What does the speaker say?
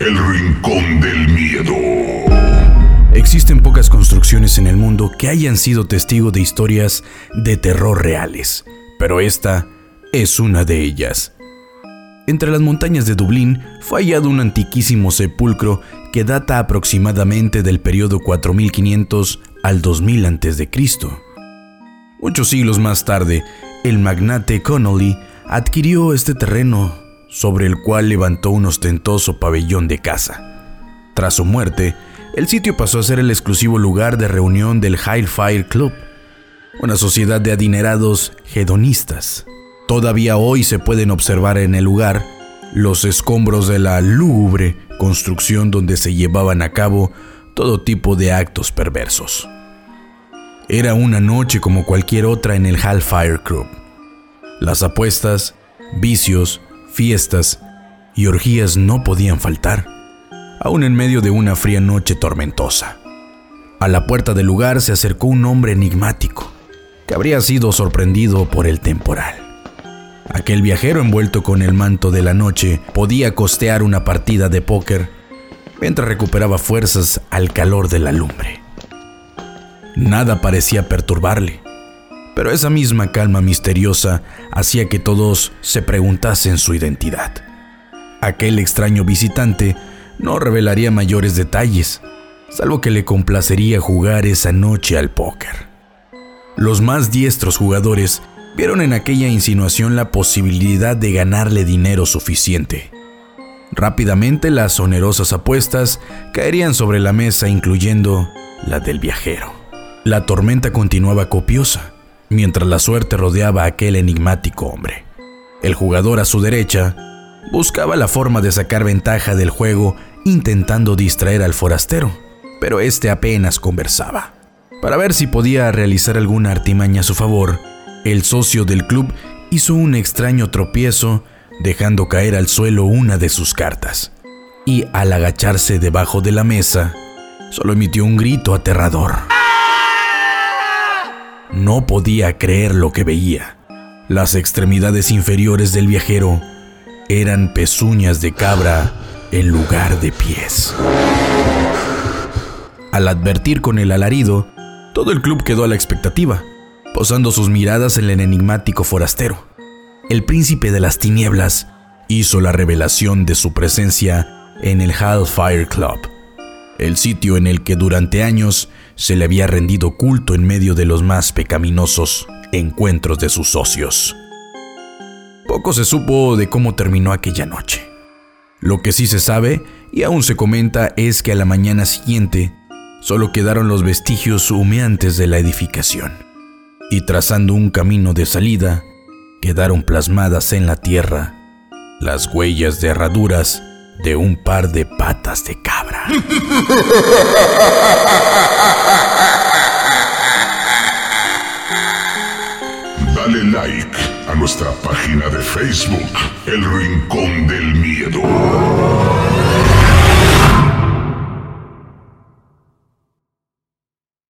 El Rincón del Miedo. Existen pocas construcciones en el mundo que hayan sido testigo de historias de terror reales, pero esta es una de ellas. Entre las montañas de Dublín fue hallado un antiquísimo sepulcro que data aproximadamente del periodo 4500 al 2000 a.C. Ocho siglos más tarde, el magnate Connolly adquirió este terreno sobre el cual levantó un ostentoso pabellón de caza. Tras su muerte, el sitio pasó a ser el exclusivo lugar de reunión del Fire Club, una sociedad de adinerados hedonistas. Todavía hoy se pueden observar en el lugar los escombros de la lúgubre construcción donde se llevaban a cabo todo tipo de actos perversos. Era una noche como cualquier otra en el Hellfire Club. Las apuestas, vicios, fiestas y orgías no podían faltar, aún en medio de una fría noche tormentosa. A la puerta del lugar se acercó un hombre enigmático, que habría sido sorprendido por el temporal. Aquel viajero envuelto con el manto de la noche podía costear una partida de póker mientras recuperaba fuerzas al calor de la lumbre. Nada parecía perturbarle pero esa misma calma misteriosa hacía que todos se preguntasen su identidad. Aquel extraño visitante no revelaría mayores detalles, salvo que le complacería jugar esa noche al póker. Los más diestros jugadores vieron en aquella insinuación la posibilidad de ganarle dinero suficiente. Rápidamente las onerosas apuestas caerían sobre la mesa incluyendo la del viajero. La tormenta continuaba copiosa mientras la suerte rodeaba a aquel enigmático hombre. El jugador a su derecha buscaba la forma de sacar ventaja del juego intentando distraer al forastero, pero este apenas conversaba. Para ver si podía realizar alguna artimaña a su favor, el socio del club hizo un extraño tropiezo dejando caer al suelo una de sus cartas, y al agacharse debajo de la mesa, solo emitió un grito aterrador. No podía creer lo que veía. Las extremidades inferiores del viajero eran pezuñas de cabra en lugar de pies. Al advertir con el alarido, todo el club quedó a la expectativa, posando sus miradas en el enigmático forastero. El príncipe de las tinieblas hizo la revelación de su presencia en el Hellfire Club, el sitio en el que durante años se le había rendido culto en medio de los más pecaminosos encuentros de sus socios. Poco se supo de cómo terminó aquella noche. Lo que sí se sabe, y aún se comenta, es que a la mañana siguiente solo quedaron los vestigios humeantes de la edificación, y trazando un camino de salida, quedaron plasmadas en la tierra las huellas de herraduras de un par de patas de cabra. Dale like a nuestra página de Facebook, El Rincón del Miedo.